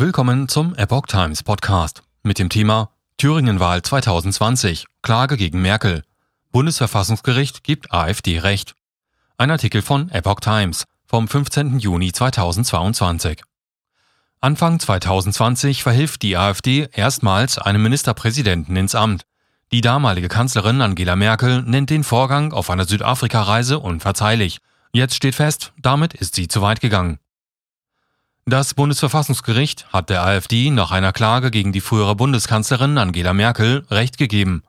Willkommen zum Epoch Times Podcast mit dem Thema Thüringenwahl 2020 Klage gegen Merkel. Bundesverfassungsgericht gibt AfD Recht. Ein Artikel von Epoch Times vom 15. Juni 2022. Anfang 2020 verhilft die AfD erstmals einem Ministerpräsidenten ins Amt. Die damalige Kanzlerin Angela Merkel nennt den Vorgang auf einer Südafrika-Reise unverzeihlich. Jetzt steht fest, damit ist sie zu weit gegangen. Das Bundesverfassungsgericht hat der AfD nach einer Klage gegen die frühere Bundeskanzlerin Angela Merkel Recht gegeben.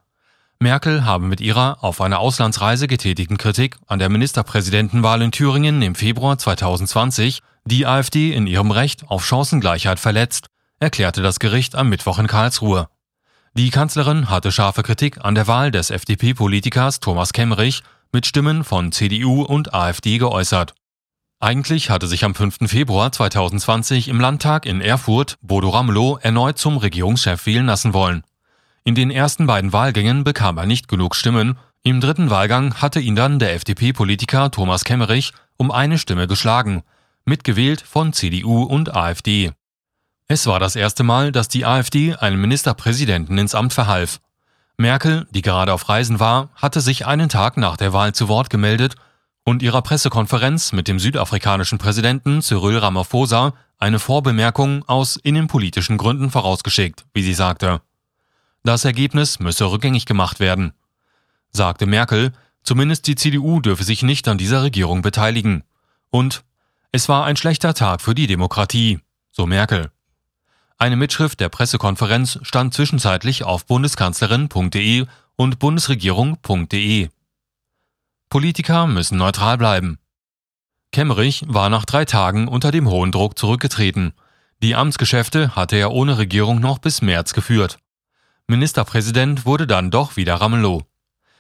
Merkel habe mit ihrer auf einer Auslandsreise getätigten Kritik an der Ministerpräsidentenwahl in Thüringen im Februar 2020 die AfD in ihrem Recht auf Chancengleichheit verletzt, erklärte das Gericht am Mittwoch in Karlsruhe. Die Kanzlerin hatte scharfe Kritik an der Wahl des FDP-Politikers Thomas Kemmerich mit Stimmen von CDU und AfD geäußert. Eigentlich hatte sich am 5. Februar 2020 im Landtag in Erfurt Bodo Ramelow erneut zum Regierungschef wählen lassen wollen. In den ersten beiden Wahlgängen bekam er nicht genug Stimmen, im dritten Wahlgang hatte ihn dann der FDP-Politiker Thomas Kemmerich um eine Stimme geschlagen, mitgewählt von CDU und AfD. Es war das erste Mal, dass die AfD einen Ministerpräsidenten ins Amt verhalf. Merkel, die gerade auf Reisen war, hatte sich einen Tag nach der Wahl zu Wort gemeldet und ihrer Pressekonferenz mit dem südafrikanischen Präsidenten Cyril Ramaphosa eine Vorbemerkung aus innenpolitischen Gründen vorausgeschickt, wie sie sagte. Das Ergebnis müsse rückgängig gemacht werden. Sagte Merkel, zumindest die CDU dürfe sich nicht an dieser Regierung beteiligen. Und es war ein schlechter Tag für die Demokratie, so Merkel. Eine Mitschrift der Pressekonferenz stand zwischenzeitlich auf bundeskanzlerin.de und bundesregierung.de. Politiker müssen neutral bleiben. Kemmerich war nach drei Tagen unter dem hohen Druck zurückgetreten. Die Amtsgeschäfte hatte er ohne Regierung noch bis März geführt. Ministerpräsident wurde dann doch wieder Ramelow.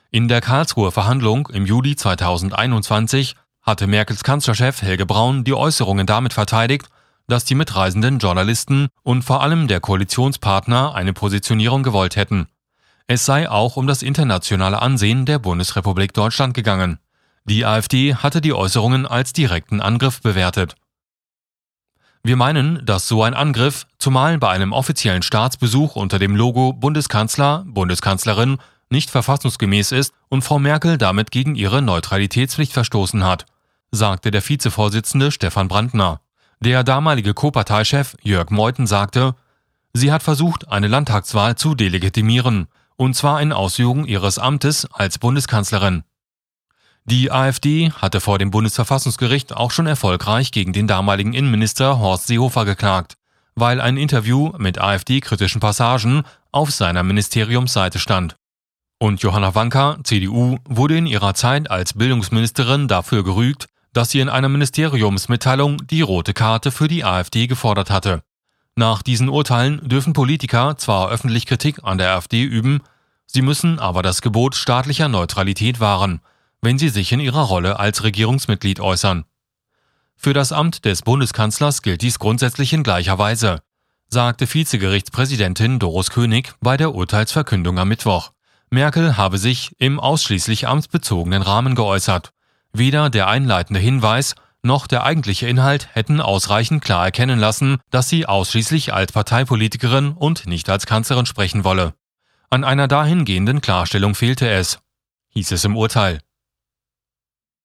In der Karlsruher Verhandlung im Juli 2021 hatte Merkels Kanzlerchef Helge Braun die Äußerungen damit verteidigt, dass die mitreisenden Journalisten und vor allem der Koalitionspartner eine Positionierung gewollt hätten. Es sei auch um das internationale Ansehen der Bundesrepublik Deutschland gegangen. Die AfD hatte die Äußerungen als direkten Angriff bewertet. Wir meinen, dass so ein Angriff, zumal bei einem offiziellen Staatsbesuch unter dem Logo Bundeskanzler, Bundeskanzlerin, nicht verfassungsgemäß ist und Frau Merkel damit gegen ihre Neutralitätspflicht verstoßen hat, sagte der Vizevorsitzende Stefan Brandner. Der damalige Co-Parteichef Jörg Meuthen sagte, sie hat versucht, eine Landtagswahl zu delegitimieren und zwar in Ausübung ihres Amtes als Bundeskanzlerin. Die AfD hatte vor dem Bundesverfassungsgericht auch schon erfolgreich gegen den damaligen Innenminister Horst Seehofer geklagt, weil ein Interview mit AfD-kritischen Passagen auf seiner Ministeriumsseite stand. Und Johanna Wanka, CDU, wurde in ihrer Zeit als Bildungsministerin dafür gerügt, dass sie in einer Ministeriumsmitteilung die rote Karte für die AfD gefordert hatte. Nach diesen Urteilen dürfen Politiker zwar öffentlich Kritik an der AfD üben, sie müssen aber das Gebot staatlicher Neutralität wahren, wenn sie sich in ihrer Rolle als Regierungsmitglied äußern. Für das Amt des Bundeskanzlers gilt dies grundsätzlich in gleicher Weise, sagte Vizegerichtspräsidentin Doris König bei der Urteilsverkündung am Mittwoch. Merkel habe sich im ausschließlich amtsbezogenen Rahmen geäußert. Weder der einleitende Hinweis noch der eigentliche Inhalt hätten ausreichend klar erkennen lassen, dass sie ausschließlich als Parteipolitikerin und nicht als Kanzlerin sprechen wolle. An einer dahingehenden Klarstellung fehlte es, hieß es im Urteil.